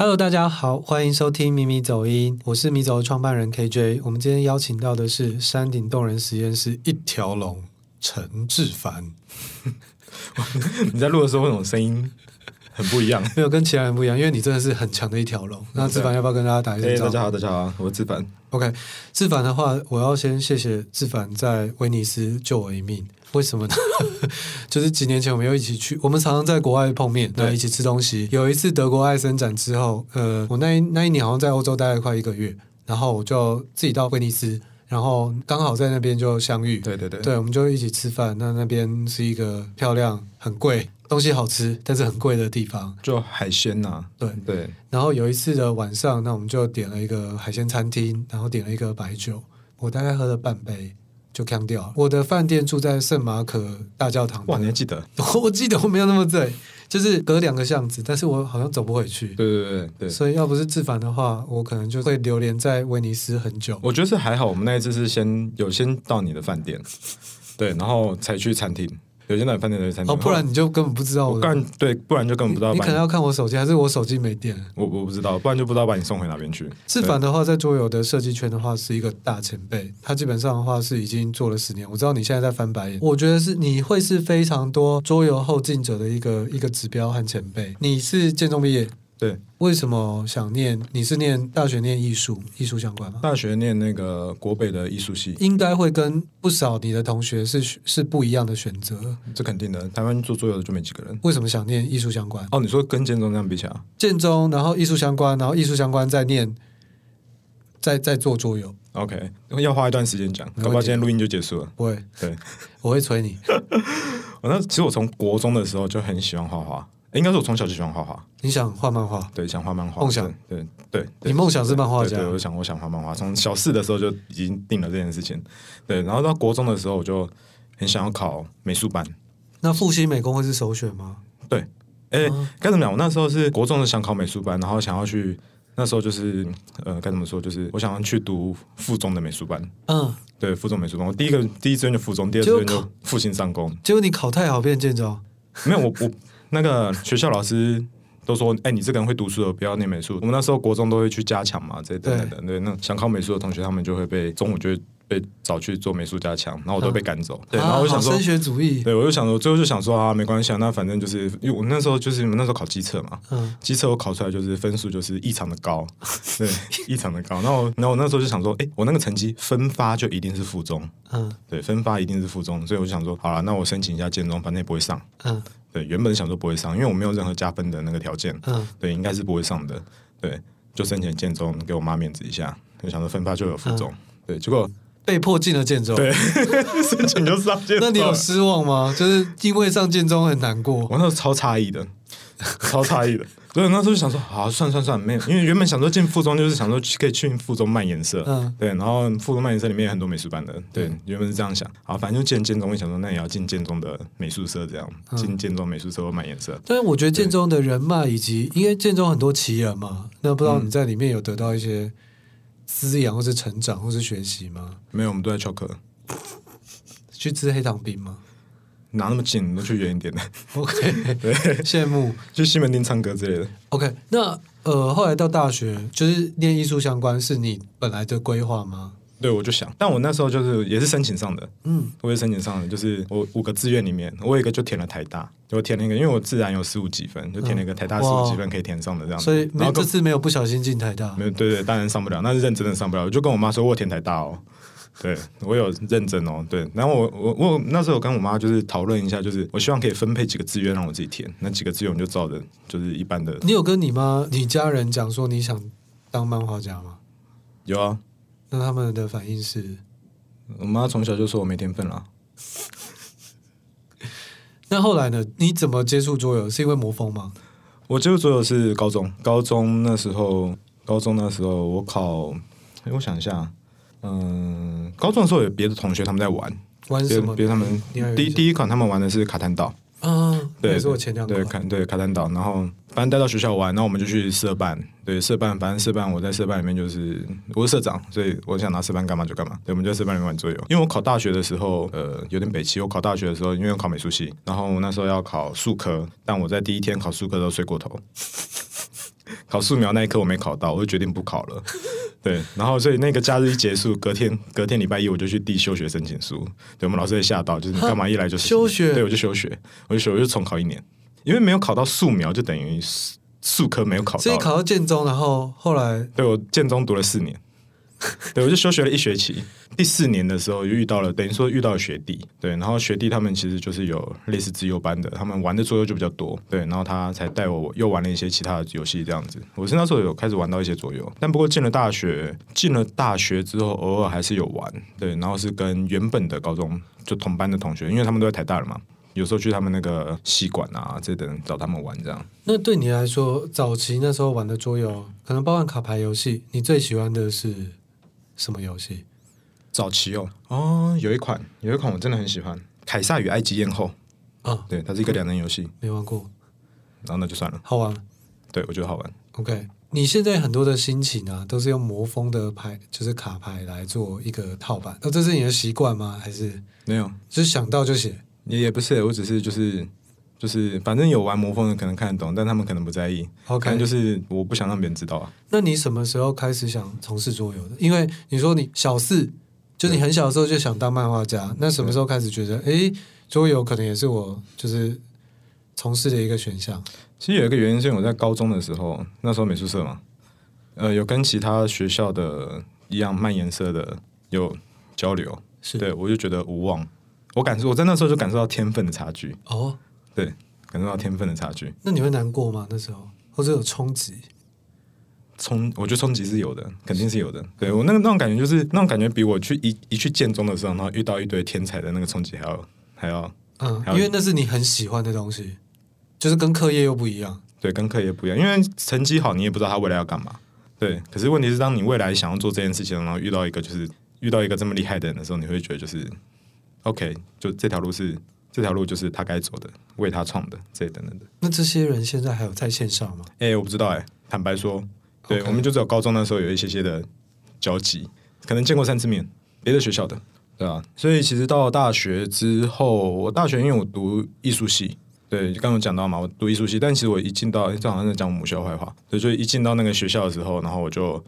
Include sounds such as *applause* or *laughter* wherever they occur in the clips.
Hello，大家好，欢迎收听咪咪走音，我是咪走的创办人 KJ。我们今天邀请到的是山顶洞人实验室一条龙陈志凡。*laughs* 你在录的时候，那种声音很不一样？*laughs* 没有跟其他人不一样，因为你真的是很强的一条龙。那志凡要不要跟大家打一声招呼？大家好，大家好，我是志凡。OK，志凡的话，我要先谢谢志凡在威尼斯救我一命。为什么呢？*laughs* 就是几年前我们又一起去，我们常常在国外碰面，对，一起吃东西。有一次德国爱森展之后，呃，我那一那一年好像在欧洲待了快一个月，然后我就自己到威尼斯，然后刚好在那边就相遇。对对对，对，我们就一起吃饭。那那边是一个漂亮、很贵、东西好吃，但是很贵的地方，就海鲜呐、啊。对对。然后有一次的晚上，那我们就点了一个海鲜餐厅，然后点了一个白酒，我大概喝了半杯。就扛掉了。我的饭店住在圣马可大教堂。哇，你还记得？*laughs* 我记得我没有那么醉，就是隔两个巷子，但是我好像走不回去。对对对对。所以要不是志凡的话，我可能就会流连在威尼斯很久。我觉得是还好，我们那一次是先有先到你的饭店，对，然后才去餐厅。有些奶饭店的餐厅，哦，不然你就根本不知道我。不然对，不然就根本不知道你。你可能要看我手机，还是我手机没电？我我不知道，不然就不知道把你送回哪边去。志凡的话，在桌游的设计圈的话，是一个大前辈。他基本上的话是已经做了十年。我知道你现在在翻白眼，我觉得是你会是非常多桌游后进者的一个一个指标和前辈。你是建中毕业。对，为什么想念？你是念大学念艺术，艺术相关吗？大学念那个国北的艺术系，应该会跟不少你的同学是是不一样的选择。这肯定的，台湾做桌游的就没几个人。为什么想念艺术相关？哦，你说跟建中这样比起来，建中，然后艺术相关，然后艺术相关再念，再再做桌游。OK，要花一段时间讲，搞不好今天录音就结束了。不会，对，*laughs* 我会催你。*laughs* 我那其实我从国中的时候就很喜欢画画。应该是我从小就喜欢画画。你想画漫画？对，想画漫画。梦想，对对。你梦想是漫画家？对，我想我想画漫画，从小四的时候就已经定了这件事情。对，然后到国中的时候，我就很想要考美术班。那复兴美工会是首选吗？对。哎，该怎么讲？我那时候是国中的想考美术班，然后想要去，那时候就是呃，该怎么说？就是我想要去读附中的美术班。嗯。对，附中美术班。我第一个第一志愿就附中，第二志愿就复兴上工。结果你考太好变建中？没有，我我。那个学校老师都说：“哎、欸，你这个人会读书的，不要念美术。”我们那时候国中都会去加强嘛，这等等等。对，那想考美术的同学，他们就会被中午就会被找去做美术加强，然后我都被赶走。啊、对，然后我想说升学主义。对，我就想说，最后就想说啊，没关系啊，那反正就是因为我那时候就是你们那时候考机测嘛，嗯，基测我考出来就是分数就是异常的高，对，异常的高。然后，然后我那时候就想说，哎、欸，我那个成绩分发就一定是附中，嗯，对，分发一定是附中，所以我就想说，好了，那我申请一下建中，反正也不会上，嗯。对，原本想说不会上，因为我没有任何加分的那个条件。嗯，对，应该是不会上的。对，就申请建中，给我妈面子一下。就想说分发就有附中，嗯、对，结果被迫进了建中。对，*laughs* 申请就上建中。那你有失望吗？就是因为上建中很难过。我那时候超诧异的，超诧异的。*laughs* 所以那时候就想说，好，算算算，没有，因为原本想说进附中就是想说可以去附中卖颜色，嗯，对，然后附中卖颜色里面有很多美术班的，对，嗯、原本是这样想，好，反正就进建中，我想说那也要进建中的美术社，这样进建中美术社卖颜色。但是我觉得建中的人脉以及，因为建中很多奇人嘛，那不知道你在里面有得到一些滋养，或是成长，或是学习吗？没有，我们都在翘课，去吃黑糖冰吗？哪那么近？都去远一点的。*laughs* OK，对，羡慕去西门町唱歌之类的。OK，那呃，后来到大学就是念艺术相关，是你本来的规划吗？对，我就想，但我那时候就是也是申请上的，嗯，我也申请上的，就是我五个志愿里面，我有一个就填了台大，就填了一个，因为我自然有十五几分，就填了一个台大十五几分可以填上的这样子。所以，然后这次没有不小心进台大，没有，对对，当然上不了，那是认真的上不了。我就跟我妈说，我填台大哦。*laughs* 对，我有认真哦。对，然后我我我那时候我跟我妈就是讨论一下，就是我希望可以分配几个志愿让我自己填，那几个志愿就照着就是一般的。你有跟你妈、你家人讲说你想当漫画家吗？有啊。那他们的反应是？我妈从小就说我没天分了。*laughs* 那后来呢？你怎么接触桌游？是因为魔方吗？我接触桌游是高中，高中那时候，高中那时候我考，哎，我想一下。嗯，高中的时候有别的同学他们在玩，玩什么？别他们第第一款他们玩的是卡坦岛，嗯，对，是我前两对卡对卡坦岛，然后反正带到学校玩，然后我们就去社办，对社办，反正社办我在社办里面就是我是社长，所以我想拿社办干嘛就干嘛，对，我们就在社办里面玩桌游。因为我考大学的时候，呃，有点北齐，我考大学的时候因为我考美术系，然后我那时候要考数科，但我在第一天考数科都睡过头。*laughs* 考素描那一科我没考到，我就决定不考了。*laughs* 对，然后所以那个假日一结束，隔天隔天礼拜一我就去递休学申请书。对，我们老师也吓到，就是你干嘛一来就休学？对，我就休学，我就休，我就重考一年，因为没有考到素描，就等于数科没有考到。所以考到建中，然后后来对我建中读了四年。*laughs* 对，我就休学了一学期。第四年的时候，就遇到了，等于说遇到了学弟。对，然后学弟他们其实就是有类似资优班的，他们玩的桌游就比较多。对，然后他才带我又玩了一些其他的游戏，这样子。我是那时候有开始玩到一些桌游，但不过进了大学，进了大学之后，偶尔还是有玩。对，然后是跟原本的高中就同班的同学，因为他们都在台大了嘛，有时候去他们那个戏馆啊，这等找他们玩这样。那对你来说，早期那时候玩的桌游，可能包含卡牌游戏，你最喜欢的是？什么游戏？早期哦，哦，有一款，有一款我真的很喜欢，《凯撒与埃及艳后》啊、哦，对，它是一个两人游戏，没玩过，然后那就算了，好玩，对我觉得好玩。OK，你现在很多的心情啊，都是用魔风的牌，就是卡牌来做一个套版，那、哦、这是你的习惯吗？还是没有？就是想到就写？也也不是，我只是就是。就是反正有玩魔方的可能看得懂，但他们可能不在意。OK，就是我不想让别人知道啊。那你什么时候开始想从事桌游的？因为你说你小四，就你很小的时候就想当漫画家，那什么时候开始觉得，哎，桌游可能也是我就是从事的一个选项？其实有一个原因是我在高中的时候，那时候美术社嘛，呃，有跟其他学校的一样漫颜色的有交流，是对我就觉得无望。我感受我在那时候就感受到天分的差距哦。对，感受到天分的差距。那你会难过吗？那时候或者有冲击？冲，我觉得冲击是有的，肯定是有的。对我那个那种感觉，就是那种感觉，比我去一一去建中的时候，然后遇到一堆天才的那个冲击还要还要。嗯，因为那是你很喜欢的东西，就是跟课业又不一样。对，跟课业不一样，因为成绩好，你也不知道他未来要干嘛。对，可是问题是，当你未来想要做这件事情，然后遇到一个就是遇到一个这么厉害的人的时候，你会觉得就是，OK，就这条路是。这条路就是他该走的，为他创的，这等等的。那这些人现在还有在线上吗？哎、欸，我不知道哎、欸。坦白说，对.我们就只有高中那时候有一些些的交集，可能见过三次面，别的学校的，对啊。所以其实到了大学之后，我大学因为我读艺术系，对，刚刚讲到嘛，我读艺术系，但其实我一进到，这好像在讲我母校坏话，所以就一进到那个学校的时候，然后我就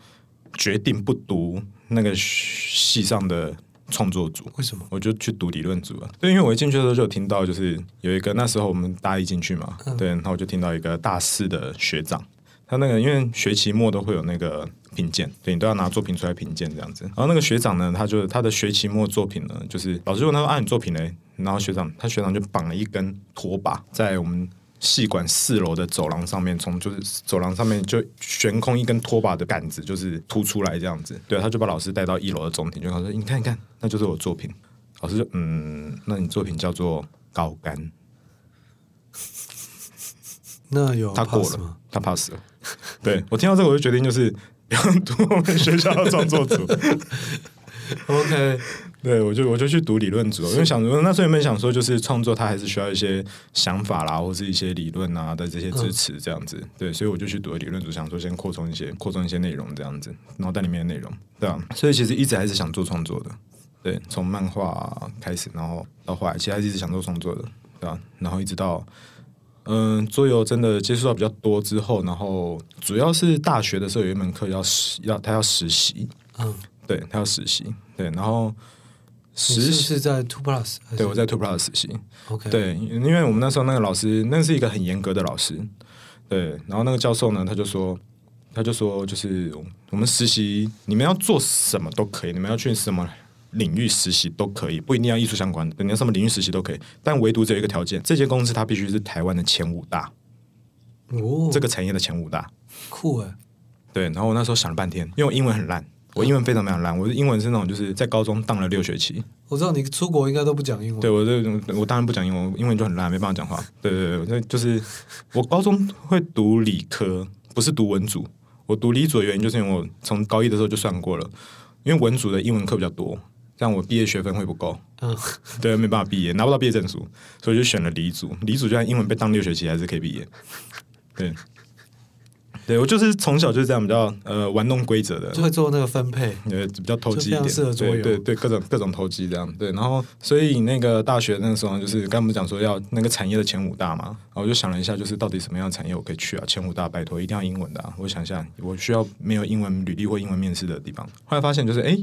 决定不读那个系上的。创作组为什么？我就去读理论组了。对，因为我一进去的时候就有听到，就是有一个那时候我们大一进去嘛，嗯、对，然后我就听到一个大四的学长，他那个因为学期末都会有那个评鉴，对，你都要拿作品出来评鉴这样子。然后那个学长呢，他就他的学期末作品呢，就是老师问他说：“啊，你作品嘞？”然后学长他学长就绑了一根拖把在我们。系馆四楼的走廊上面，从就是走廊上面就悬空一根拖把的杆子，就是凸出来这样子。对，他就把老师带到一楼的中庭，就他说：“你看一看，那就是我作品。”老师就嗯，那你作品叫做高杆。那有他过了，他 pass 了。对，我听到这个，我就决定就是要读我们学校的创作组。*laughs* OK。对，我就我就去读理论组，因为想说那时候有没有想说，就是创作它还是需要一些想法啦，或是一些理论啊的这些支持这样子。嗯、对，所以我就去读了理论组，想说先扩充一些扩充一些内容这样子，脑袋里面的内容，对啊。所以其实一直还是想做创作的，对，从漫画开始，然后到后来，其实还是一直想做创作的，对吧、啊？然后一直到嗯，桌游真的接触到比较多之后，然后主要是大学的时候有一门课要实要他要实习，嗯，对他要实习，对，然后。实习是在 Two Plus，对，我在 Two Plus 实习。OK，对，因为我们那时候那个老师，那是一个很严格的老师，对。然后那个教授呢，他就说，他就说，就是我们实习，你们要做什么都可以，你们要去什么领域实习都可以，不一定要艺术相关的，你要什么领域实习都可以。但唯独只有一个条件，这间公司它必须是台湾的前五大，哦，这个产业的前五大，酷哎。对，然后我那时候想了半天，因为我英文很烂。我英文非常非常烂，我的英文是那种就是在高中当了六学期。我知道你出国应该都不讲英文。对，我这我当然不讲英文，英文就很烂，没办法讲话。对对对，就是我高中会读理科，不是读文组。我读理组的原因就是因为我从高一的时候就算过了，因为文组的英文课比较多，这样我毕业学分会不够。嗯，对，没办法毕业，拿不到毕业证书，所以就选了理组。理组就算英文被当六学期还是可以毕业。对。对我就是从小就是这样比较呃玩弄规则的，就会做那个分配，对，比较投机一点，对对对，各种各种投机这样。对，然后所以那个大学那个时候就是刚刚不是讲说要那个产业的前五大嘛，然后我就想了一下，就是到底什么样的产业我可以去啊？前五大拜托一定要英文的啊！我想一下，我需要没有英文履历或英文面试的地方。后来发现就是哎，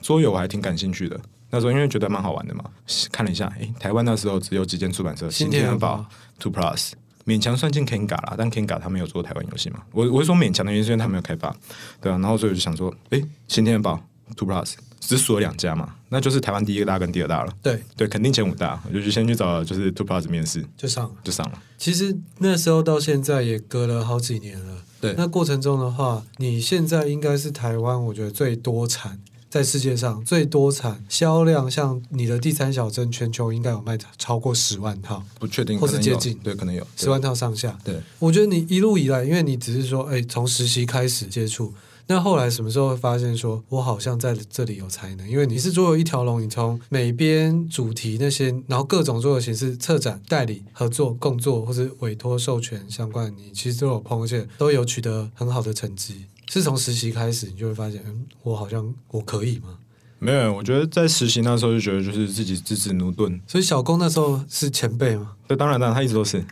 桌游我还挺感兴趣的。那时候因为觉得蛮好玩的嘛，看了一下，哎，台湾那时候只有几间出版社，新天鹅堡、Two Plus，勉强算进 Kenga 啦，但 Kenga 他没有做台湾游戏嘛。我我是说勉强的原因是因为他没有开发，对啊。然后所以我就想说，哎，新天宝、Two Plus 只数了两家嘛，那就是台湾第一大跟第二大了。对对，肯定前五大，我就去先去找就是 Two Plus 面试，就上了，就上了。其实那时候到现在也隔了好几年了。对，那过程中的话，你现在应该是台湾我觉得最多产。在世界上最多产销量，像你的第三小镇，全球应该有卖超过十万套，不确定，或是接近，对，可能有十万套上下。对，我觉得你一路以来，因为你只是说，哎，从实习开始接触，那后来什么时候会发现说，我好像在这里有才能？因为你是桌游一条龙，你从每边主题那些，然后各种做的形式、策展、代理、合作、共作，或是委托授权相关，你其实都有碰，而且都有取得很好的成绩。是从实习开始，你就会发现，嗯，我好像我可以吗？没有，我觉得在实习那时候就觉得就是自己自制奴钝。所以小工那时候是前辈吗？对，当然当然，他一直都是。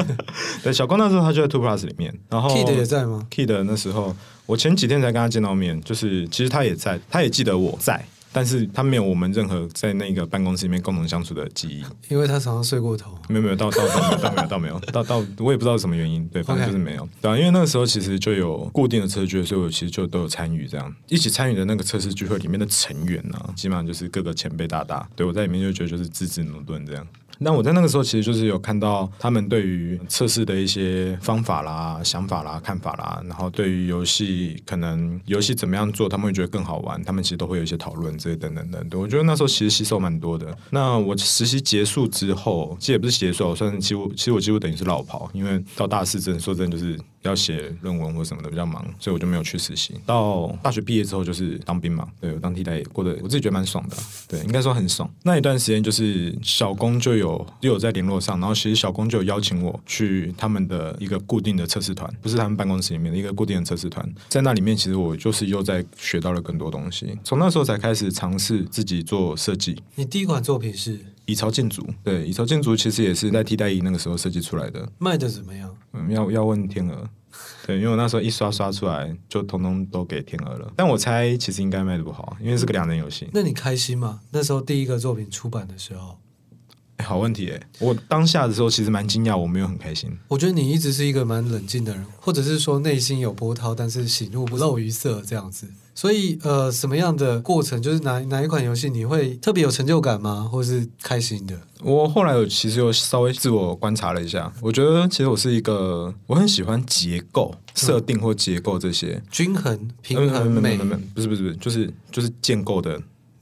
*laughs* 对，小工那时候他就在 Two Plus 里面，然后 Kid 也在吗？Kid 那时候，我前几天才跟他见到面，就是其实他也在，他也记得我在。但是他没有我们任何在那个办公室里面共同相处的记忆，因为他常常睡过头。没有没有，到到到到没有到没有到到，我也不知道什么原因，对，反正就是没有。对啊，因为那个时候其实就有固定的测试聚会，所以我其实就都有参与这样，一起参与的那个测试聚会里面的成员呢、啊，基本上就是各个前辈大大，对我在里面就觉得就是自制駑钝这样。那我在那个时候其实就是有看到他们对于测试的一些方法啦、想法啦、看法啦，然后对于游戏可能游戏怎么样做，他们会觉得更好玩，他们其实都会有一些讨论这些等等等等。我觉得那时候其实吸收蛮多的。那我实习结束之后，其实也不是结束，我算是几乎，其实我几乎等于是落跑，因为到大四真的说真的就是。要写论文或什么的比较忙，所以我就没有去实习。到大学毕业之后就是当兵嘛，对，我当替代过得我自己觉得蛮爽的，对，应该说很爽。那一段时间就是小工就有就有在联络上，然后其实小工就有邀请我去他们的一个固定的测试团，不是他们办公室里面的一个固定的测试团，在那里面其实我就是又在学到了更多东西，从那时候才开始尝试自己做设计。你第一款作品是？蚁巢建筑，对，蚁巢建筑其实也是在替代役那个时候设计出来的。卖的怎么样？嗯，要要问天鹅。对，因为我那时候一刷刷出来，就通通都给天鹅了。但我猜其实应该卖的不好，因为是个两人游戏。那你开心吗？那时候第一个作品出版的时候？欸、好问题哎，我当下的时候其实蛮惊讶，我没有很开心。我觉得你一直是一个蛮冷静的人，或者是说内心有波涛，但是喜怒不露于色这样子。所以呃，什么样的过程，就是哪哪一款游戏你会特别有成就感吗？或是开心的？我后来有其实有稍微自我观察了一下，我觉得其实我是一个我很喜欢结构设定或结构这些、嗯、均衡平衡美，不是不是不是，就是就是建构的。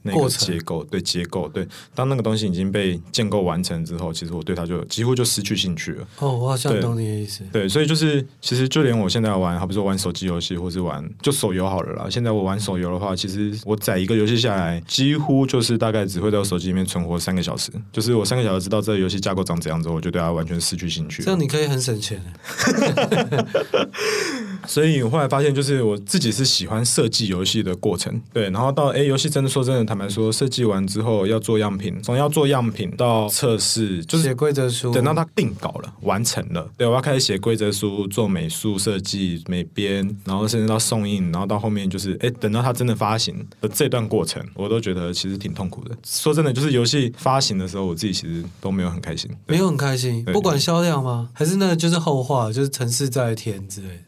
那个结构对结构对，当那个东西已经被建构完成之后，其实我对它就几乎就失去兴趣了。哦，我好像懂你的意思。对，所以就是其实就连我现在玩，好比说玩手机游戏，或是玩就手游好了啦。现在我玩手游的话，其实我载一个游戏下来，几乎就是大概只会在我手机里面存活三个小时。就是我三个小时知道这个游戏架构长怎样之后，我就对它完全失去兴趣。这样你可以很省钱。*laughs* 所以我后来发现，就是我自己是喜欢设计游戏的过程，对，然后到哎，游戏真的说真的，坦白说，设计完之后要做样品，从要做样品到测试，就是写规则书，等到它定稿了，完成了，对，我要开始写规则书，做美术设计、美编，然后甚至到送印，然后到后面就是哎，等到它真的发行的这段过程，我都觉得其实挺痛苦的。说真的，就是游戏发行的时候，我自己其实都没有很开心，没有很开心，不管销量吗？还是那个就是后话，就是成事在天之类的。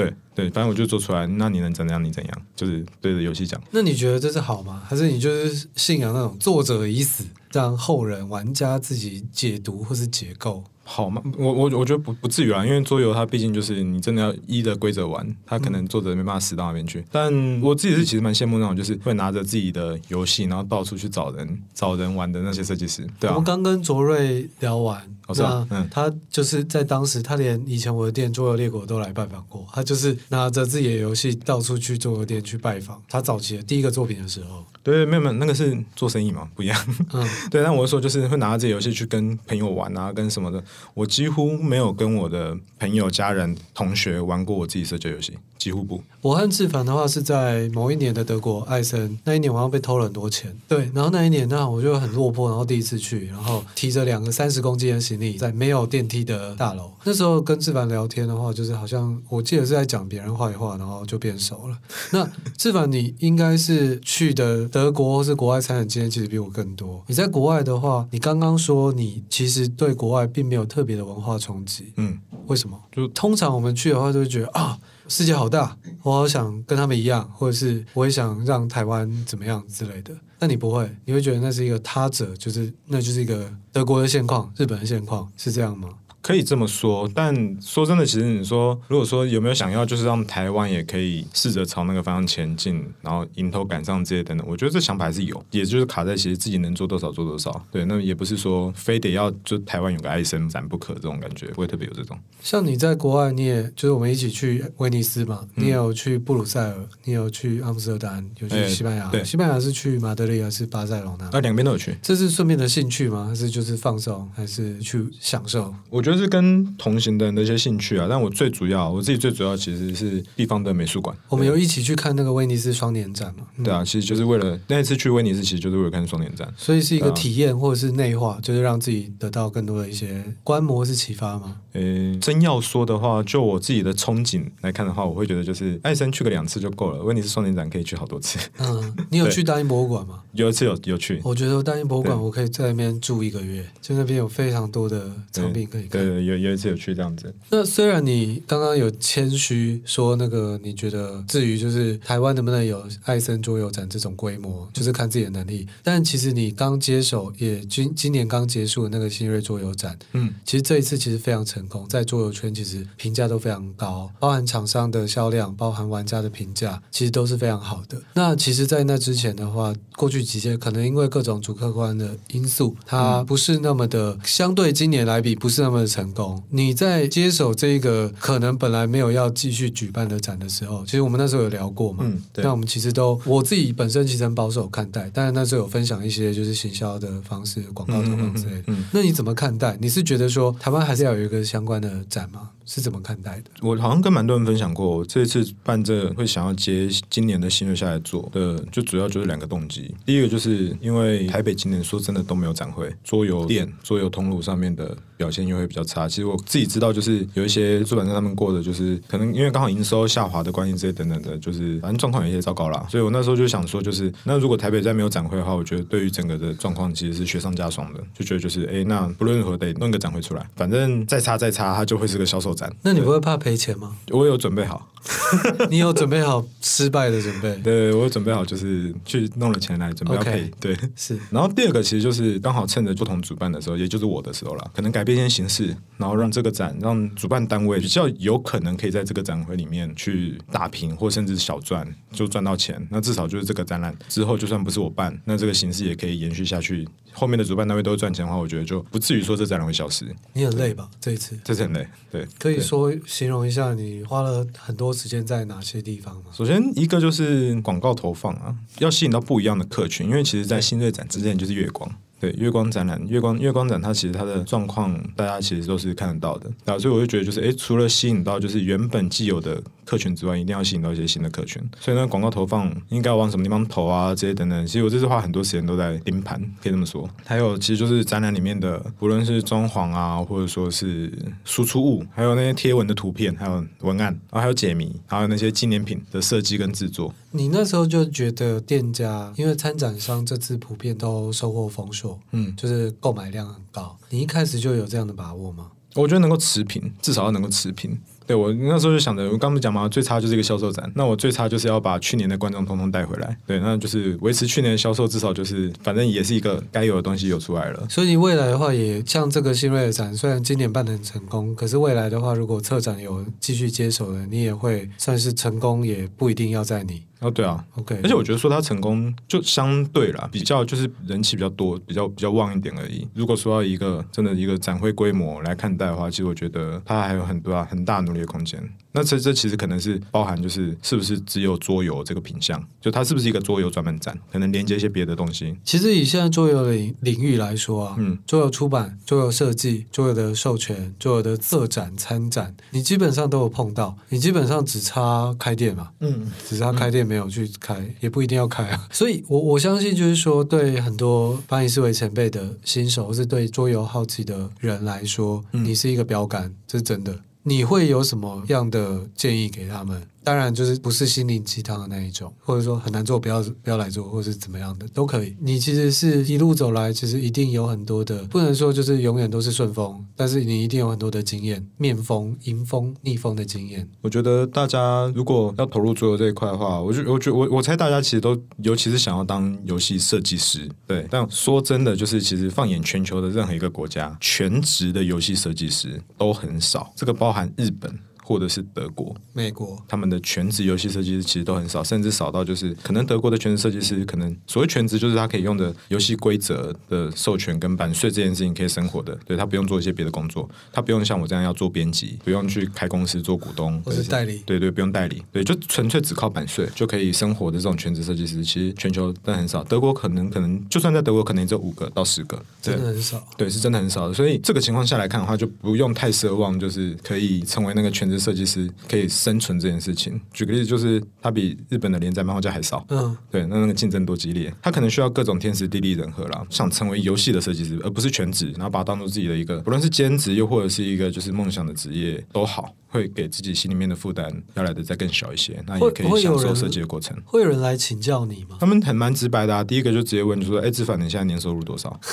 对对，反正我就做出来，那你能怎样？你怎样？就是对着游戏讲。那你觉得这是好吗？还是你就是信仰那种作者已死，让后人玩家自己解读或是解构？好吗？我我我觉得不不至于啊，因为桌游它毕竟就是你真的要依着规则玩，它可能作者没办法死到那边去。嗯、但我自己是其实蛮羡慕那种，就是会拿着自己的游戏，然后到处去找人找人玩的那些设计师。对啊，我刚跟卓瑞聊完，哦、是吧？嗯，他就是在当时，他连以前我的店桌游列国都来拜访过，他就是拿着自己的游戏到处去桌游店去拜访。他早期的第一个作品的时候，对，没有没有，那个是做生意嘛，不一样。嗯，*laughs* 对，但我是说，就是会拿着自己游戏去跟朋友玩啊，跟什么的。我几乎没有跟我的朋友、家人、同学玩过我自己社交游戏。几乎不。我和志凡的话是在某一年的德国艾森，那一年我好像被偷了很多钱。对，然后那一年那我就很落魄，然后第一次去，然后提着两个三十公斤的行李，在没有电梯的大楼。那时候跟志凡聊天的话，就是好像我记得是在讲别人坏话，然后就变熟了。*laughs* 那志凡，你应该是去的德国或是国外参展经验其实比我更多。你在国外的话，你刚刚说你其实对国外并没有特别的文化冲击。嗯，为什么？就通常我们去的话，就会觉得啊。世界好大，我好想跟他们一样，或者是我也想让台湾怎么样之类的。但你不会，你会觉得那是一个他者，就是那就是一个德国的现况，日本的现况，是这样吗？可以这么说，但说真的，其实你说，如果说有没有想要，就是让台湾也可以试着朝那个方向前进，然后迎头赶上这些等等，我觉得这想法还是有，也就是卡在其实自己能做多少做多少。对，那也不是说非得要就台湾有个爱森展不可这种感觉，不会特别有这种。像你在国外，你也就是我们一起去威尼斯嘛，你也有去布鲁塞尔，你有去阿姆斯特丹，有去西班牙。欸、对，西班牙是去马德里还是巴塞罗那？啊，两边都有去。这是顺便的兴趣吗？还是就是放松，还是去享受？我觉得。就是跟同行的人的一些兴趣啊，但我最主要，我自己最主要其实是地方的美术馆。我们有一起去看那个威尼斯双年展嘛？对啊，其实就是为了那一次去威尼斯，其实就是为了看双年展，所以是一个体验或者是内化，就是让自己得到更多的一些观摩是启发吗？呃，真要说的话，就我自己的憧憬来看的话，我会觉得就是艾森去个两次就够了，威尼斯双年展可以去好多次。嗯，*laughs* 你有去大英博物馆吗？有一次有有去。我觉得大英博物馆我可以在那边住一个月，就那边有非常多的藏品可以看。对，对，有有一次有去这样子。那虽然你刚刚有谦虚说那个，你觉得至于就是台湾能不能有艾森桌游展这种规模，就是看自己的能力。但其实你刚接手，也今今年刚结束的那个新锐桌游展，嗯，其实这一次其实非常成功，在桌游圈其实评价都非常高，包含厂商的销量，包含玩家的评价，其实都是非常好的。那其实，在那之前的话，过去几届可能因为各种主客观的因素，它不是那么的，相对今年来比不是那么的成功。你在接手这一个可能本来没有要继续举办的展的时候，其实我们那时候有聊过嘛。嗯，对。那我们其实都我自己本身其实很保守看待，但是那时候有分享一些就是行销的方式、广告投放之类的。嗯，那你怎么看待？你是觉得说台湾还是要有一个相关的展吗？是怎么看待的？我好像跟蛮多人分享过，这次办这个会想要接今年的新月下来做的，就主要就是两个动机。第一个就是因为台北今年说真的都没有展会，桌游店、桌游通路上面的表现又会比较差。其实我自己知道，就是有一些出版社他们过的，就是可能因为刚好营收下滑的关系这些等等的，就是反正状况有些糟糕啦。所以我那时候就想说，就是那如果台北再没有展会的话，我觉得对于整个的状况其实是雪上加霜的。就觉得就是哎，那不论如何得弄个展会出来，反正再差再差，它就会是个销售展。那你不会怕赔钱吗？我有准备好，*laughs* 你有准备好失败的准备？*laughs* 对，我有准备好，就是去弄了钱来准备要赔。Okay, 对，是。然后第二个其实就是刚好趁着不同主办的时候，也就是我的时候了，可能改变一些形式，然后让这个展让主办单位比较有可能可以在这个展会里面去打平，或甚至小赚，就赚到钱。那至少就是这个展览之后，就算不是我办，那这个形式也可以延续下去。后面的主办单位都赚钱的话，我觉得就不至于说这展览会消失。你很累吧？这一次，这次很累。对，可以说形容一下你花了很多时间在哪些地方吗？首先一个就是广告投放啊，要吸引到不一样的客群，因为其实，在新锐展之前就是月光。对，月光展览，月光月光展，它其实它的状况，大家其实都是看得到的，啊，所以我就觉得，就是诶，除了吸引到就是原本既有的客群之外，一定要吸引到一些新的客群。所以呢，广告投放应该要往什么地方投啊，这些等等。其实我这次花很多时间都在盯盘，可以这么说。还有，其实就是展览里面的，无论是装潢啊，或者说是输出物，还有那些贴文的图片，还有文案，然后还有解谜，还有那些纪念品的设计跟制作。你那时候就觉得店家，因为参展商这次普遍都收获丰硕，嗯，就是购买量很高。你一开始就有这样的把握吗？我觉得能够持平，至少要能够持平。对，我那时候就想着，我刚不讲嘛，最差就是一个销售展，那我最差就是要把去年的观众通通带回来。对，那就是维持去年的销售，至少就是反正也是一个该有的东西有出来了。所以未来的话，也像这个新锐的展，虽然今年办的很成功，可是未来的话，如果策展有继续接手的，你也会算是成功，也不一定要在你。哦，对啊，OK，而且我觉得说他成功就相对啦，比较就是人气比较多，比较比较旺一点而已。如果说要一个真的一个展会规模来看待的话，其实我觉得他还有很多啊很大努力的空间。那这这其实可能是包含就是是不是只有桌游这个品相，就它是不是一个桌游专门展，可能连接一些别的东西。其实以现在桌游领领域来说啊，嗯，桌游出版、桌游设计、桌游的授权、桌游的策展参展，你基本上都有碰到。你基本上只差开店嘛，嗯，只差开店没有去开，嗯、也不一定要开啊。*laughs* 所以我，我我相信就是说，对很多巴黎思维前辈的新手，或是对桌游好奇的人来说，嗯、你是一个标杆，这是真的。你会有什么样的建议给他们？当然，就是不是心灵鸡汤的那一种，或者说很难做，不要不要来做，或者是怎么样的都可以。你其实是一路走来，其实一定有很多的，不能说就是永远都是顺风，但是你一定有很多的经验，面风、迎风、逆风的经验。我觉得大家如果要投入桌游这一块的话，我觉我觉我我猜大家其实都，尤其是想要当游戏设计师，对。但说真的，就是其实放眼全球的任何一个国家，全职的游戏设计师都很少，这个包含日本。或者是德国、美国，他们的全职游戏设计师其实都很少，甚至少到就是可能德国的全职设计师，可能所谓全职就是他可以用的游戏规则的授权跟版税这件事情可以生活的，对，他不用做一些别的工作，他不用像我这样要做编辑，不用去开公司做股东或是代理，对对，不用代理，对，就纯粹只靠版税就可以生活的这种全职设计师，其实全球都很少，德国可能可能就算在德国可能也就五个到十个，真的很少，对，是真的很少，所以这个情况下来看的话，就不用太奢望，就是可以成为那个全职设计师可以。生存这件事情，举个例子，就是它比日本的连载漫画家还少，嗯，对，那那个竞争多激烈，他可能需要各种天时地利人和啦，想成为游戏的设计师，而不是全职，然后把它当做自己的一个，不论是兼职又或者是一个就是梦想的职业都好，会给自己心里面的负担要来的再更小一些，那也可以享受设计的过程。会有人来请教你吗？他们很蛮直白的啊，第一个就直接问，就说：“哎，志凡，你现在年收入多少？” *laughs*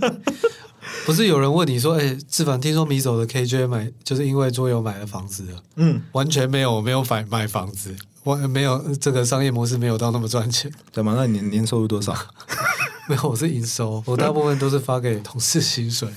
*laughs* *laughs* *laughs* 不是有人问你说：“哎，志凡，听说米走的 KJ 买就是因为桌游买了房子了？”嗯，完全没有，没有买买房子，我没有这个商业模式没有到那么赚钱。怎么？那你年年收入多少？*laughs* 没有，我是营收，我大部分都是发给同事薪水。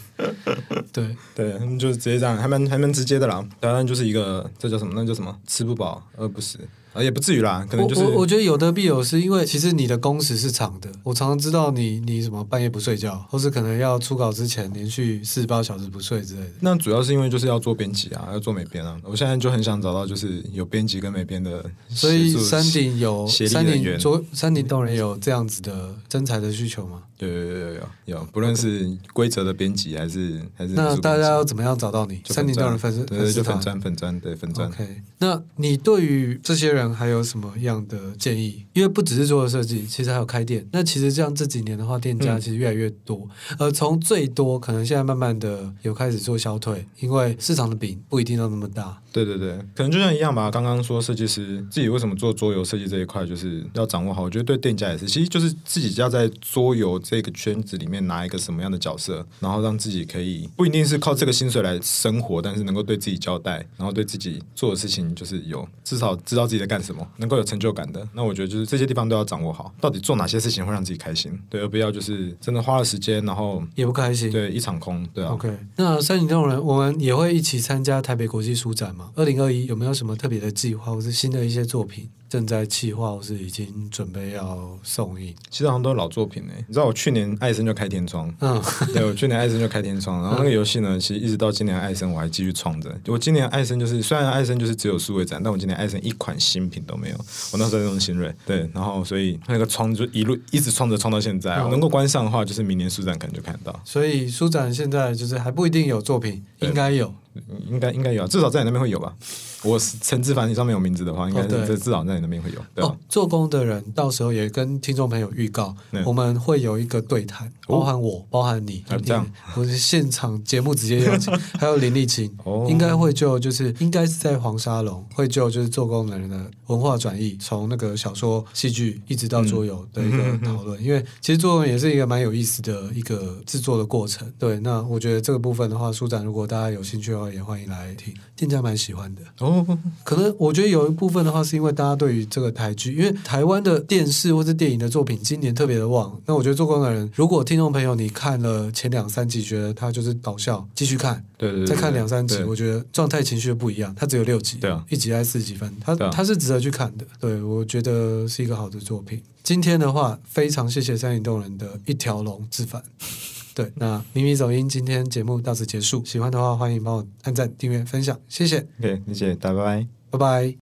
对 *laughs* 对，他们就是直接这样，还蛮还蛮直接的啦。当然就是一个，这叫什么？那叫什么？吃不饱饿不死。啊，也不至于啦，可能就是我我，我觉得有得必有失，因为其实你的工时是长的。我常常知道你你什么半夜不睡觉，或是可能要出稿之前连续四十八小时不睡之类的。那主要是因为就是要做编辑啊，要做美编啊。我现在就很想找到就是有编辑跟美编的，所以山顶有山顶桌山顶洞人有这样子的征才的需求吗？有有有有有有，不论是规则的编辑还是还是那大家要怎么样找到你？山顶洞人粉丝对，对，就粉钻粉钻对粉钻。OK，那你对于这些人？还有什么样的建议？因为不只是做的设计，其实还有开店。那其实这样这几年的话，店家其实越来越多。而、嗯、从最多，可能现在慢慢的有开始做消退，因为市场的饼不一定要那么大。对对对，可能就像一样吧。刚刚说设计师自己为什么做桌游设计这一块，就是要掌握好。我觉得对店家也是，其实就是自己要在桌游这个圈子里面拿一个什么样的角色，然后让自己可以不一定是靠这个薪水来生活，但是能够对自己交代，然后对自己做的事情就是有至少知道自己在干什么，能够有成就感的。那我觉得就是这些地方都要掌握好，到底做哪些事情会让自己开心，对，而不要就是真的花了时间，然后也不开心，对，一场空，对啊。OK，那山顶洞人，我们也会一起参加台北国际书展吗？二零二一有没有什么特别的计划，或是新的一些作品？正在企划，或是已经准备要送印。其实好像都是老作品呢。你知道我去年艾森就开天窗，嗯，对，我去年艾森就开天窗，然后那个游戏呢，其实一直到今年艾森我还继续创着。我今年艾森就是，虽然艾森就是只有数位展，但我今年艾森一款新品都没有。我那时候在用新锐，对，然后所以那个窗就一路一直创着创到现在。能够关上的话，就是明年书展可能就看得到。所以书展现在就是还不一定有作品，应该有。应该应该有啊，至少在你那边会有吧。我是陈志凡，你上面有名字的话，应该是至少在你那边会有。对哦，做工的人到时候也跟听众朋友预告，我们会有一个对谈，包含我，包含你，这样，我是现场节目直接邀请，*laughs* 还有林立青，应该会就就是应该是在黄沙龙会就就是做工的人的文化转译，从那个小说、戏剧一直到桌游的一个讨论，因为其实做工也是一个蛮有意思的一个制作的过程。对，那我觉得这个部分的话，舒展如果大家有兴趣的话。也欢迎来听，店家蛮喜欢的哦。可能我觉得有一部分的话，是因为大家对于这个台剧，因为台湾的电视或者电影的作品今年特别的旺。那我觉得做工的人，如果听众朋友你看了前两三集，觉得他就是搞笑，继续看，对对，再看两三集，我觉得状态情绪不一样。它只有六集，对啊，一集才四集分，它它是值得去看的。对，我觉得是一个好的作品。今天的话，非常谢谢山顶洞人的一条龙之凡。对，那咪咪走音今天节目到此结束，喜欢的话欢迎帮我按赞、订阅、分享，谢谢。对，谢谢，拜拜，拜拜。